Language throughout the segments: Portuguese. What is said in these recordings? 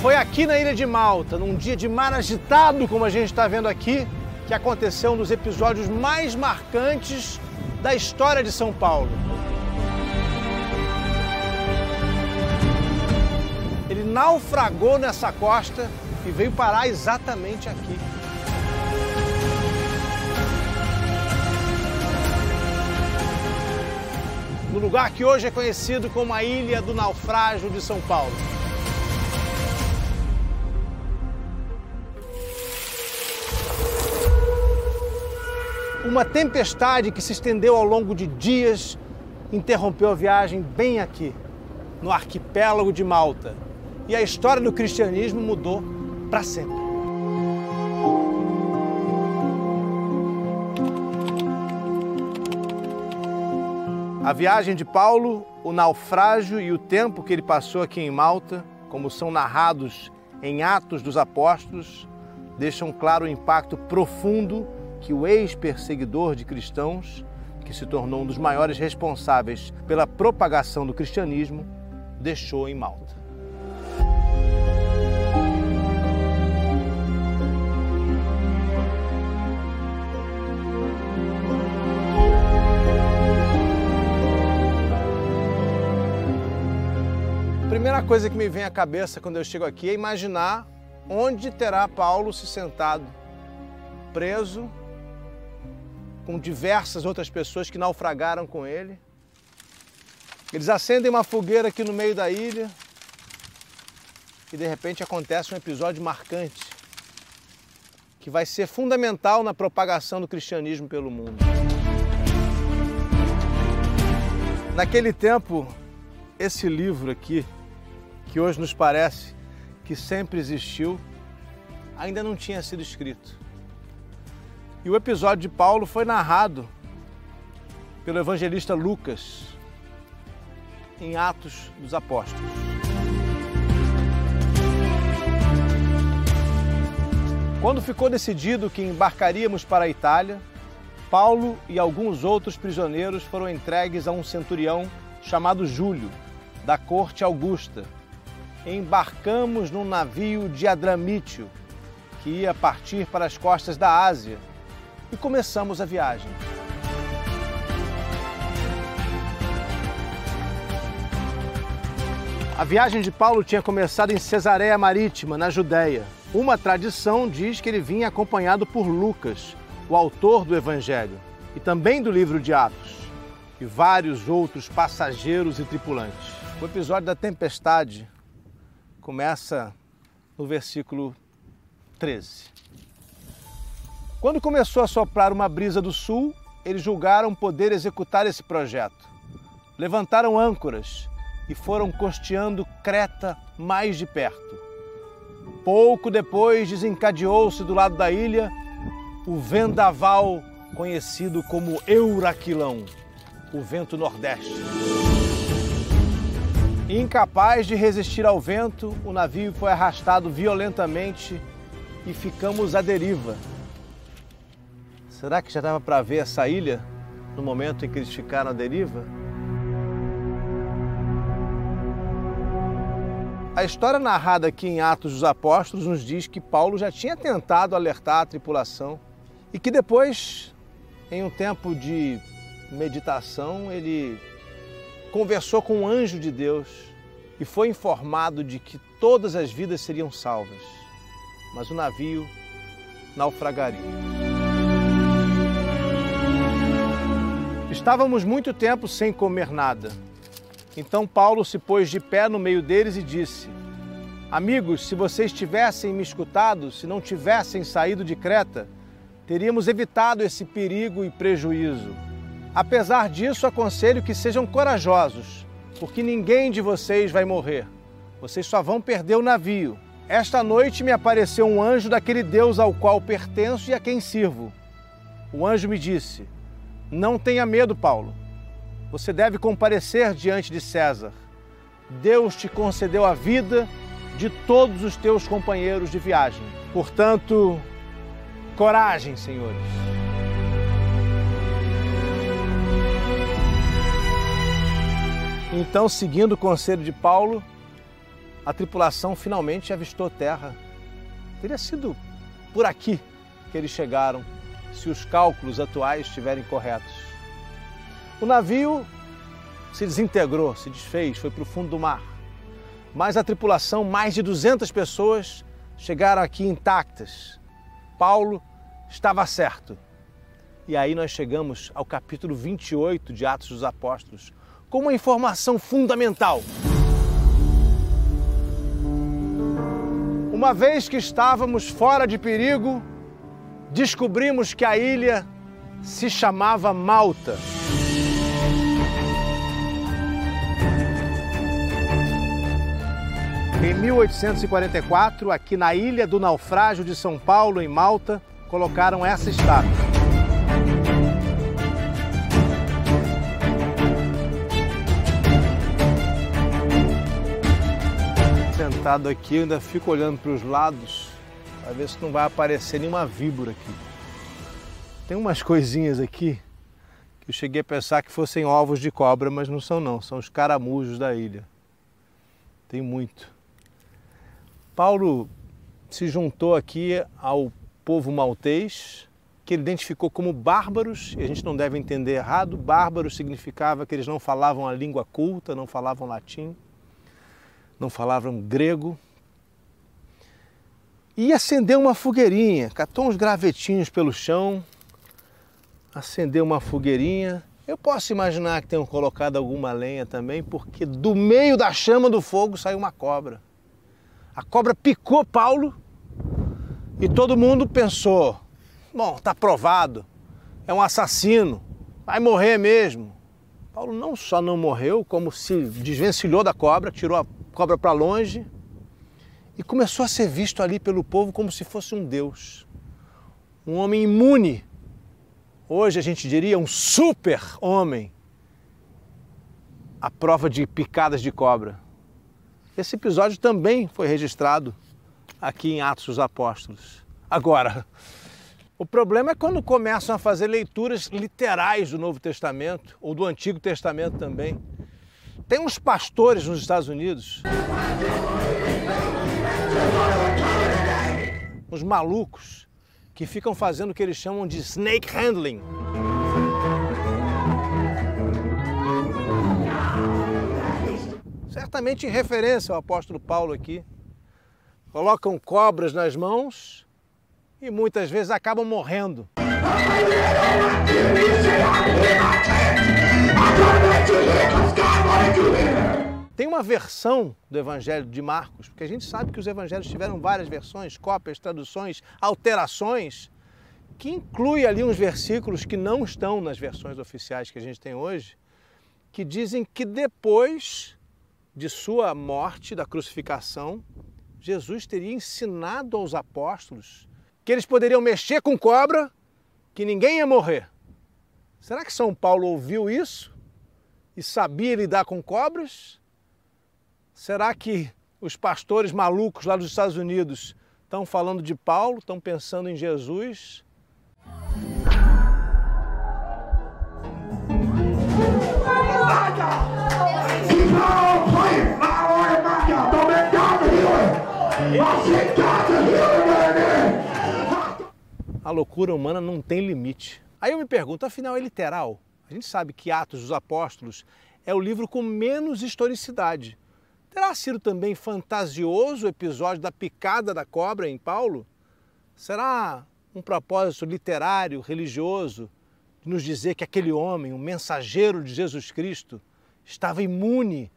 Foi aqui na ilha de Malta, num dia de mar agitado, como a gente está vendo aqui, que aconteceu um dos episódios mais marcantes da história de São Paulo. Ele naufragou nessa costa e veio parar exatamente aqui. No lugar que hoje é conhecido como a Ilha do Naufrágio de São Paulo. Uma tempestade que se estendeu ao longo de dias interrompeu a viagem bem aqui, no arquipélago de Malta. E a história do cristianismo mudou para sempre. A viagem de Paulo, o naufrágio e o tempo que ele passou aqui em Malta, como são narrados em Atos dos Apóstolos, deixam claro o impacto profundo que o ex-perseguidor de cristãos, que se tornou um dos maiores responsáveis pela propagação do cristianismo, deixou em Malta. A primeira coisa que me vem à cabeça quando eu chego aqui é imaginar onde terá Paulo se sentado, preso, com diversas outras pessoas que naufragaram com ele. Eles acendem uma fogueira aqui no meio da ilha e de repente acontece um episódio marcante que vai ser fundamental na propagação do cristianismo pelo mundo. Naquele tempo, esse livro aqui, que hoje nos parece que sempre existiu, ainda não tinha sido escrito. E o episódio de Paulo foi narrado pelo evangelista Lucas em Atos dos Apóstolos. Quando ficou decidido que embarcaríamos para a Itália, Paulo e alguns outros prisioneiros foram entregues a um centurião chamado Júlio, da corte Augusta. Embarcamos num navio de Adramítio, que ia partir para as costas da Ásia, e começamos a viagem. A viagem de Paulo tinha começado em Cesareia Marítima, na Judéia. Uma tradição diz que ele vinha acompanhado por Lucas, o autor do Evangelho, e também do livro de Atos, e vários outros passageiros e tripulantes. O episódio da tempestade começa no versículo 13. Quando começou a soprar uma brisa do sul, eles julgaram poder executar esse projeto. Levantaram âncoras e foram costeando Creta mais de perto. Pouco depois desencadeou-se do lado da ilha o vendaval conhecido como Euraquilão, o vento nordeste. Incapaz de resistir ao vento, o navio foi arrastado violentamente e ficamos à deriva Será que já dava para ver essa ilha no momento em que eles ficaram à deriva? A história narrada aqui em Atos dos Apóstolos nos diz que Paulo já tinha tentado alertar a tripulação e que depois, em um tempo de meditação, ele conversou com um anjo de Deus e foi informado de que todas as vidas seriam salvas, mas o navio naufragaria. Estávamos muito tempo sem comer nada. Então Paulo se pôs de pé no meio deles e disse: Amigos, se vocês tivessem me escutado, se não tivessem saído de Creta, teríamos evitado esse perigo e prejuízo. Apesar disso, aconselho que sejam corajosos, porque ninguém de vocês vai morrer. Vocês só vão perder o navio. Esta noite me apareceu um anjo daquele Deus ao qual pertenço e a quem sirvo. O anjo me disse: não tenha medo, Paulo. Você deve comparecer diante de César. Deus te concedeu a vida de todos os teus companheiros de viagem. Portanto, coragem, senhores. Então, seguindo o conselho de Paulo, a tripulação finalmente avistou terra. Teria sido por aqui que eles chegaram, se os cálculos atuais estiverem corretos. O navio se desintegrou, se desfez, foi para o fundo do mar. Mas a tripulação, mais de 200 pessoas, chegaram aqui intactas. Paulo estava certo. E aí nós chegamos ao capítulo 28 de Atos dos Apóstolos, com uma informação fundamental. Uma vez que estávamos fora de perigo, descobrimos que a ilha se chamava Malta. Em 1844, aqui na ilha do naufrágio de São Paulo, em Malta, colocaram essa estátua. Sentado aqui, eu ainda fico olhando para os lados para ver se não vai aparecer nenhuma víbora aqui. Tem umas coisinhas aqui que eu cheguei a pensar que fossem ovos de cobra, mas não são não, são os caramujos da ilha. Tem muito. Paulo se juntou aqui ao povo maltês, que ele identificou como bárbaros, e a gente não deve entender errado, bárbaros significava que eles não falavam a língua culta, não falavam latim, não falavam grego. E acendeu uma fogueirinha, catou uns gravetinhos pelo chão, acendeu uma fogueirinha. Eu posso imaginar que tenham colocado alguma lenha também, porque do meio da chama do fogo saiu uma cobra. A cobra picou Paulo e todo mundo pensou: bom, está provado, é um assassino, vai morrer mesmo. Paulo não só não morreu, como se desvencilhou da cobra, tirou a cobra para longe e começou a ser visto ali pelo povo como se fosse um deus. Um homem imune. Hoje a gente diria um super homem à prova de picadas de cobra. Esse episódio também foi registrado aqui em Atos dos Apóstolos. Agora, o problema é quando começam a fazer leituras literais do Novo Testamento ou do Antigo Testamento também. Tem uns pastores nos Estados Unidos, uns malucos, que ficam fazendo o que eles chamam de snake handling. certamente em referência ao apóstolo Paulo aqui. Colocam cobras nas mãos e muitas vezes acabam morrendo. Tem uma versão do Evangelho de Marcos, porque a gente sabe que os evangelhos tiveram várias versões, cópias, traduções, alterações, que inclui ali uns versículos que não estão nas versões oficiais que a gente tem hoje, que dizem que depois de sua morte, da crucificação, Jesus teria ensinado aos apóstolos que eles poderiam mexer com cobra, que ninguém ia morrer. Será que São Paulo ouviu isso e sabia lidar com cobras? Será que os pastores malucos lá dos Estados Unidos estão falando de Paulo, estão pensando em Jesus? A loucura humana não tem limite. Aí eu me pergunto, afinal é literal? A gente sabe que Atos dos Apóstolos é o livro com menos historicidade. Terá sido também fantasioso o episódio da picada da cobra em Paulo? Será um propósito literário, religioso, de nos dizer que aquele homem, o mensageiro de Jesus Cristo, estava imune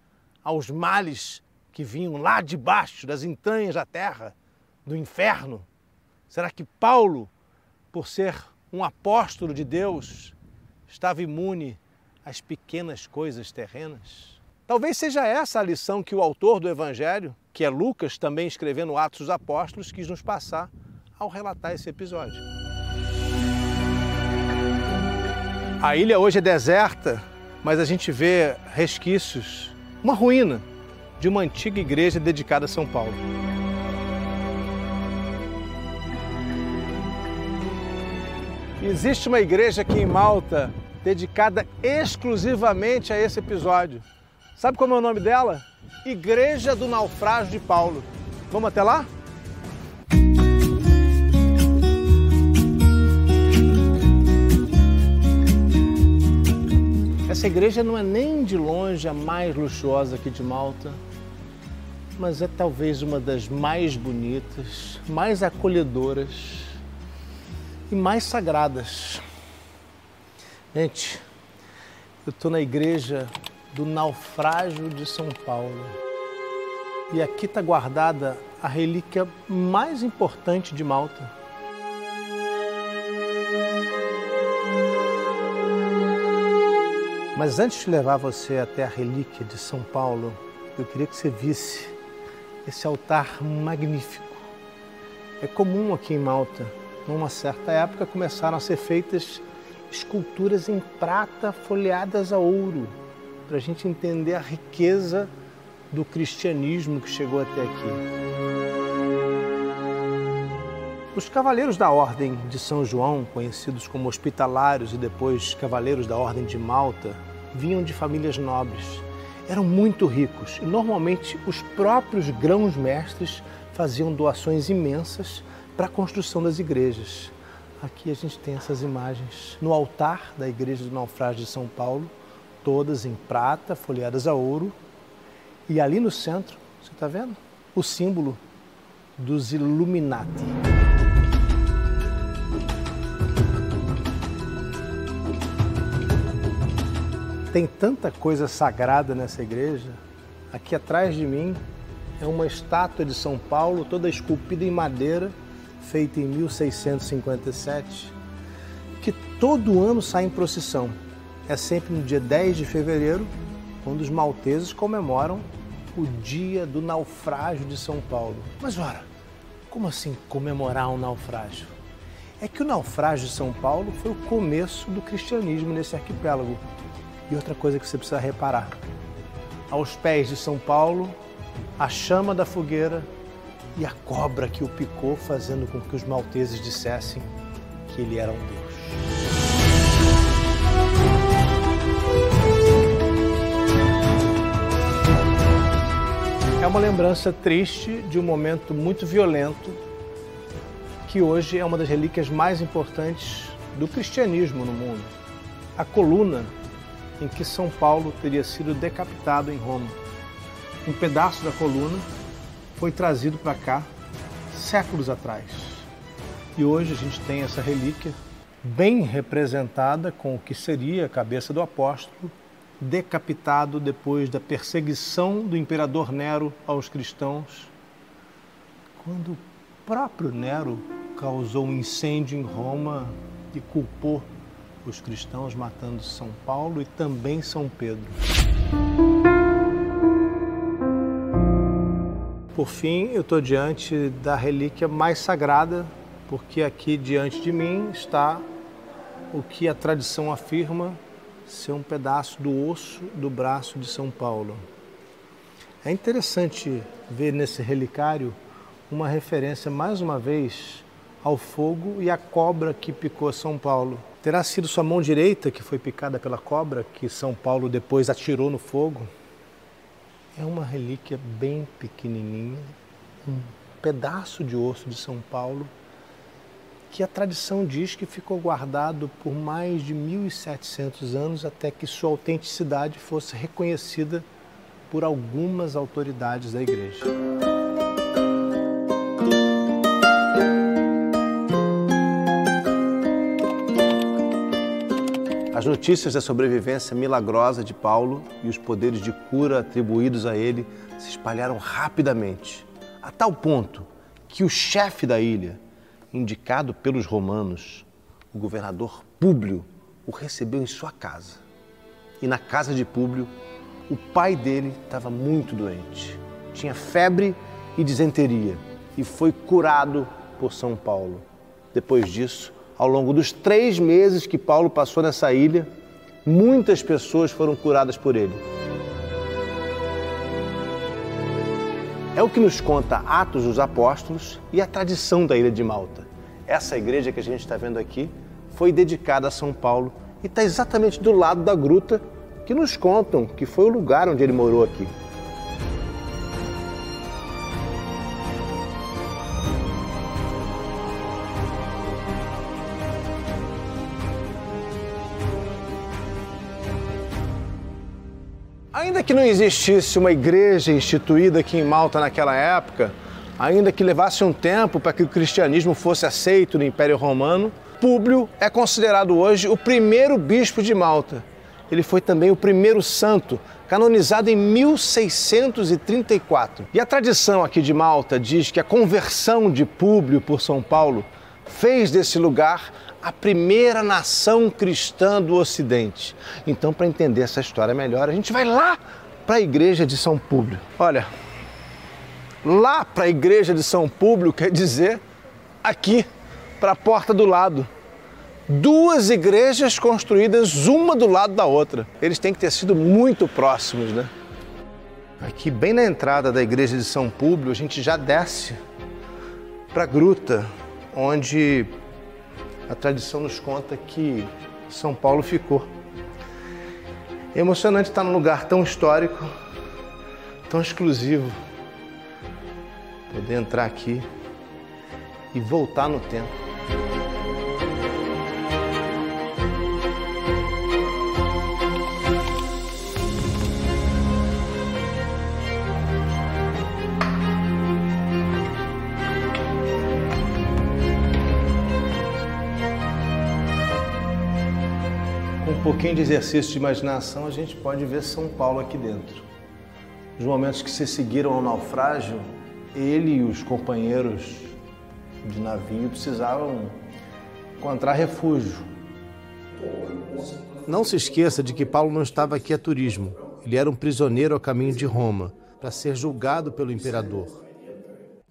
aos males que vinham lá de baixo, das entranhas da terra, do inferno? Será que Paulo, por ser um apóstolo de Deus, estava imune às pequenas coisas terrenas? Talvez seja essa a lição que o autor do Evangelho, que é Lucas, também escrevendo Atos dos Apóstolos, quis nos passar ao relatar esse episódio. A ilha hoje é deserta, mas a gente vê resquícios, uma ruína de uma antiga igreja dedicada a São Paulo. Existe uma igreja aqui em Malta dedicada exclusivamente a esse episódio. Sabe como é o nome dela? Igreja do Naufrágio de Paulo. Vamos até lá? Essa igreja não é nem de longe a mais luxuosa aqui de Malta, mas é talvez uma das mais bonitas, mais acolhedoras e mais sagradas. Gente, eu estou na igreja do naufrágio de São Paulo. E aqui está guardada a relíquia mais importante de Malta. Mas antes de levar você até a relíquia de São Paulo, eu queria que você visse esse altar magnífico. É comum aqui em Malta, numa certa época, começaram a ser feitas esculturas em prata folheadas a ouro para a gente entender a riqueza do cristianismo que chegou até aqui. Os cavaleiros da Ordem de São João, conhecidos como hospitalários e depois cavaleiros da Ordem de Malta, vinham de famílias nobres. Eram muito ricos e normalmente os próprios grãos-mestres faziam doações imensas para a construção das igrejas. Aqui a gente tem essas imagens no altar da Igreja do Naufrágio de São Paulo, todas em prata, folheadas a ouro. E ali no centro, você está vendo? O símbolo dos Illuminati. Tem tanta coisa sagrada nessa igreja. Aqui atrás de mim é uma estátua de São Paulo, toda esculpida em madeira, feita em 1657, que todo ano sai em procissão é sempre no dia 10 de fevereiro, quando os malteses comemoram o dia do naufrágio de São Paulo. Mas ora, como assim comemorar um naufrágio? É que o naufrágio de São Paulo foi o começo do cristianismo nesse arquipélago. E outra coisa que você precisa reparar: aos pés de São Paulo, a chama da fogueira e a cobra que o picou, fazendo com que os malteses dissessem que ele era um Deus. É uma lembrança triste de um momento muito violento que hoje é uma das relíquias mais importantes do cristianismo no mundo. A coluna em que São Paulo teria sido decapitado em Roma. Um pedaço da coluna foi trazido para cá séculos atrás. E hoje a gente tem essa relíquia bem representada com o que seria a cabeça do apóstolo decapitado depois da perseguição do imperador Nero aos cristãos, quando o próprio Nero causou um incêndio em Roma e culpou os cristãos, matando São Paulo e também São Pedro. Por fim, eu estou diante da relíquia mais sagrada, porque aqui diante de mim está o que a tradição afirma ser um pedaço do osso do braço de São Paulo. É interessante ver nesse relicário uma referência mais uma vez ao fogo e à cobra que picou São Paulo. Terá sido sua mão direita que foi picada pela cobra que São Paulo depois atirou no fogo? É uma relíquia bem pequenininha, um pedaço de osso de São Paulo que a tradição diz que ficou guardado por mais de 1700 anos até que sua autenticidade fosse reconhecida por algumas autoridades da igreja. As notícias da sobrevivência milagrosa de Paulo e os poderes de cura atribuídos a ele se espalharam rapidamente, a tal ponto que o chefe da ilha, indicado pelos romanos, o governador Públio o recebeu em sua casa. E na casa de Públio, o pai dele estava muito doente. Tinha febre e disenteria e foi curado por São Paulo. Depois disso, ao longo dos três meses que Paulo passou nessa ilha, muitas pessoas foram curadas por ele. É o que nos conta Atos dos Apóstolos e a tradição da ilha de Malta. Essa igreja que a gente está vendo aqui foi dedicada a São Paulo e está exatamente do lado da gruta que nos contam que foi o lugar onde ele morou aqui. Que não existisse uma igreja instituída aqui em Malta naquela época, ainda que levasse um tempo para que o cristianismo fosse aceito no Império Romano, Públio é considerado hoje o primeiro bispo de Malta. Ele foi também o primeiro santo, canonizado em 1634. E a tradição aqui de Malta diz que a conversão de Públio por São Paulo fez desse lugar a primeira nação cristã do Ocidente. Então, para entender essa história melhor, a gente vai lá para a igreja de São Públio. Olha, lá para a igreja de São Públio quer dizer aqui, para a porta do lado. Duas igrejas construídas uma do lado da outra. Eles têm que ter sido muito próximos, né? Aqui, bem na entrada da igreja de São Públio, a gente já desce para a gruta, onde a tradição nos conta que São Paulo ficou. É emocionante estar num lugar tão histórico, tão exclusivo poder entrar aqui e voltar no tempo. Pouquinho de exercício de imaginação, a gente pode ver São Paulo aqui dentro. Os momentos que se seguiram ao naufrágio, ele e os companheiros de navio precisavam encontrar refúgio. Não se esqueça de que Paulo não estava aqui a turismo. Ele era um prisioneiro a caminho de Roma, para ser julgado pelo imperador.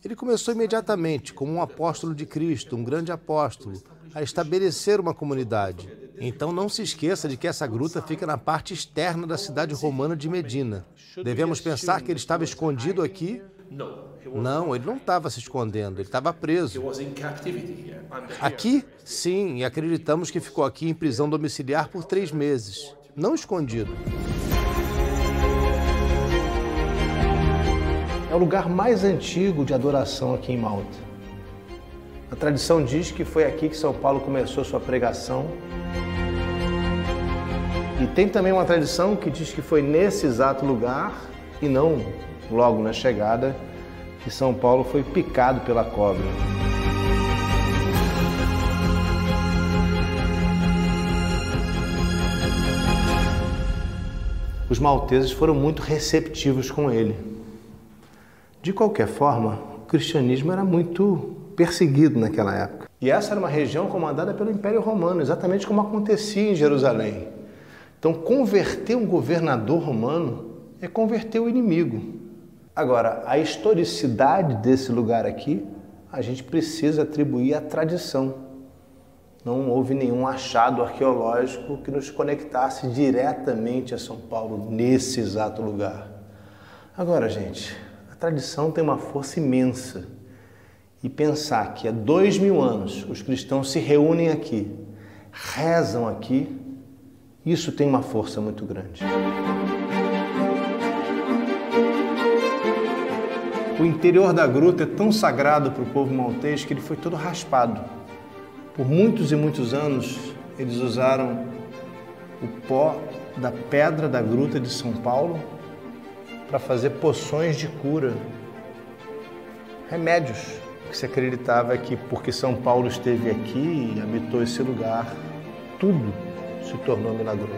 Ele começou imediatamente, como um apóstolo de Cristo, um grande apóstolo, a estabelecer uma comunidade. Então não se esqueça de que essa gruta fica na parte externa da cidade romana de Medina. Devemos pensar que ele estava escondido aqui não, ele não estava se escondendo, ele estava preso. Aqui, sim, e acreditamos que ficou aqui em prisão domiciliar por três meses, não escondido. É o lugar mais antigo de adoração aqui em Malta. A tradição diz que foi aqui que São Paulo começou sua pregação. E tem também uma tradição que diz que foi nesse exato lugar e não logo na chegada que São Paulo foi picado pela cobra. Os malteses foram muito receptivos com ele. De qualquer forma, o cristianismo era muito perseguido naquela época. E essa era uma região comandada pelo Império Romano, exatamente como acontecia em Jerusalém. Então, converter um governador romano é converter o inimigo. Agora, a historicidade desse lugar aqui, a gente precisa atribuir à tradição. Não houve nenhum achado arqueológico que nos conectasse diretamente a São Paulo nesse exato lugar. Agora, gente, a tradição tem uma força imensa. E pensar que há dois mil anos os cristãos se reúnem aqui, rezam aqui, isso tem uma força muito grande. O interior da gruta é tão sagrado para o povo maltês que ele foi todo raspado. Por muitos e muitos anos, eles usaram o pó da pedra da gruta de São Paulo para fazer poções de cura, remédios que se acreditava que porque São Paulo esteve aqui e habitou esse lugar, tudo se tornou milagroso.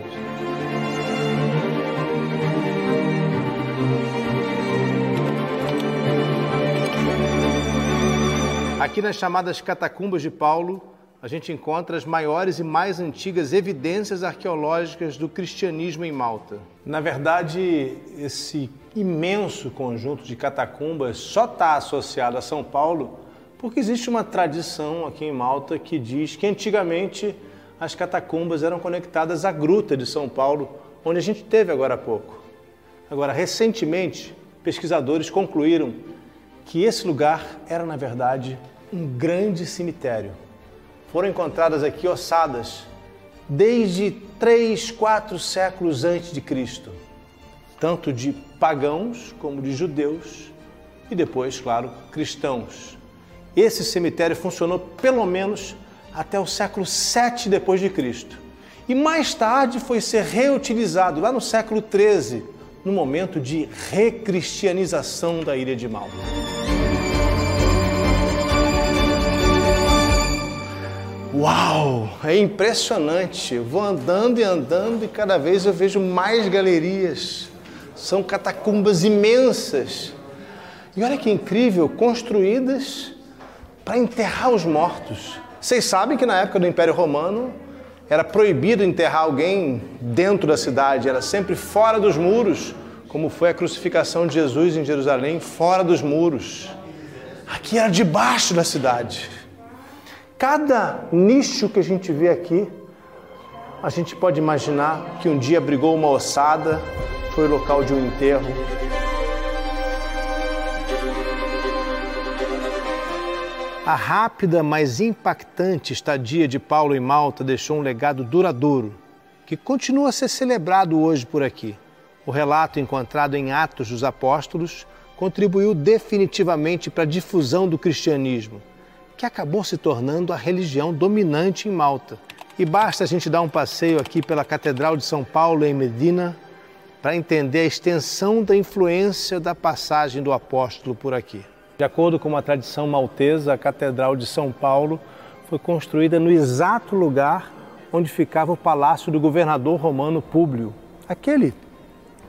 Aqui nas chamadas catacumbas de Paulo, a gente encontra as maiores e mais antigas evidências arqueológicas do cristianismo em Malta. Na verdade, esse imenso conjunto de catacumbas só está associado a São Paulo porque existe uma tradição aqui em Malta que diz que antigamente as catacumbas eram conectadas à gruta de São Paulo, onde a gente teve agora há pouco. Agora, recentemente, pesquisadores concluíram que esse lugar era, na verdade, um grande cemitério. Foram encontradas aqui ossadas desde três, quatro séculos antes de Cristo, tanto de pagãos como de judeus e depois, claro, cristãos. Esse cemitério funcionou pelo menos até o século 7 depois de Cristo. E mais tarde foi ser reutilizado lá no século 13, no momento de recristianização da ilha de Malta. Uau, é impressionante. Eu vou andando e andando e cada vez eu vejo mais galerias. São catacumbas imensas. E olha que incrível, construídas para enterrar os mortos. Vocês sabem que na época do Império Romano era proibido enterrar alguém dentro da cidade, era sempre fora dos muros, como foi a crucificação de Jesus em Jerusalém, fora dos muros. Aqui era debaixo da cidade. Cada nicho que a gente vê aqui, a gente pode imaginar que um dia abrigou uma ossada, foi local de um enterro. A rápida, mas impactante estadia de Paulo em Malta deixou um legado duradouro, que continua a ser celebrado hoje por aqui. O relato encontrado em Atos dos Apóstolos contribuiu definitivamente para a difusão do cristianismo que acabou se tornando a religião dominante em Malta. E basta a gente dar um passeio aqui pela Catedral de São Paulo em Medina para entender a extensão da influência da passagem do apóstolo por aqui. De acordo com uma tradição maltesa, a Catedral de São Paulo foi construída no exato lugar onde ficava o palácio do governador romano Públio, aquele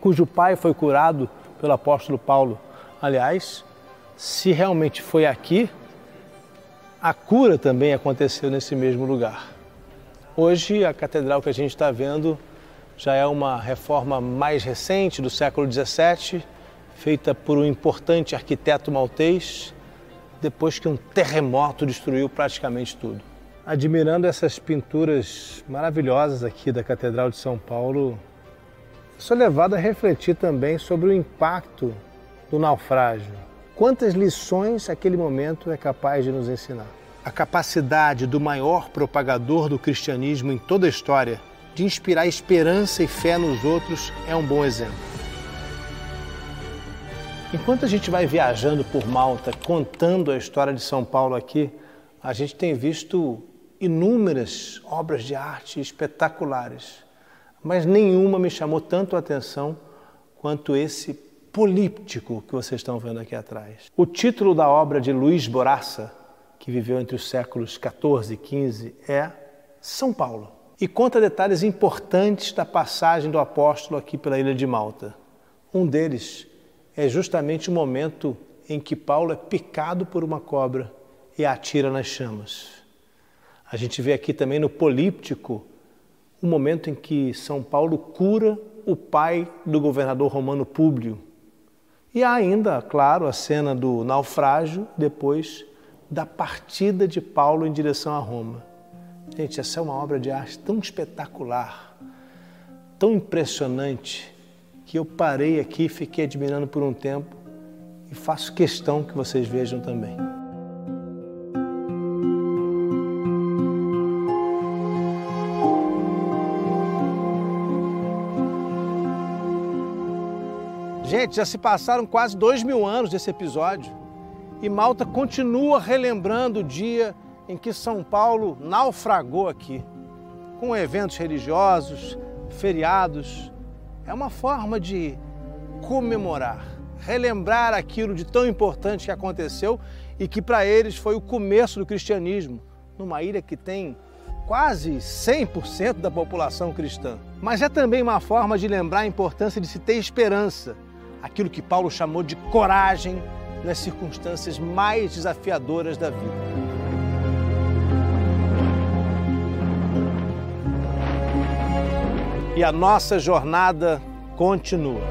cujo pai foi curado pelo apóstolo Paulo. Aliás, se realmente foi aqui, a cura também aconteceu nesse mesmo lugar. Hoje, a catedral que a gente está vendo já é uma reforma mais recente, do século XVII, feita por um importante arquiteto maltês, depois que um terremoto destruiu praticamente tudo. Admirando essas pinturas maravilhosas aqui da Catedral de São Paulo, sou levado a refletir também sobre o impacto do naufrágio Quantas lições aquele momento é capaz de nos ensinar? A capacidade do maior propagador do cristianismo em toda a história de inspirar esperança e fé nos outros é um bom exemplo. Enquanto a gente vai viajando por Malta, contando a história de São Paulo aqui, a gente tem visto inúmeras obras de arte espetaculares, mas nenhuma me chamou tanto a atenção quanto esse políptico que vocês estão vendo aqui atrás. O título da obra de Luiz Boraça, que viveu entre os séculos 14 e 15, é São Paulo e conta detalhes importantes da passagem do apóstolo aqui pela ilha de Malta. Um deles é justamente o momento em que Paulo é picado por uma cobra e atira nas chamas. A gente vê aqui também no Políptico o momento em que São Paulo cura o pai do governador romano Públio, e há ainda, claro, a cena do naufrágio, depois da partida de Paulo em direção a Roma. Gente, essa é uma obra de arte tão espetacular, tão impressionante, que eu parei aqui, fiquei admirando por um tempo e faço questão que vocês vejam também. Gente, já se passaram quase dois mil anos desse episódio e Malta continua relembrando o dia em que São Paulo naufragou aqui, com eventos religiosos, feriados. É uma forma de comemorar, relembrar aquilo de tão importante que aconteceu e que para eles foi o começo do cristianismo, numa ilha que tem quase 100% da população cristã. Mas é também uma forma de lembrar a importância de se ter esperança aquilo que Paulo chamou de coragem nas circunstâncias mais desafiadoras da vida. E a nossa jornada continua.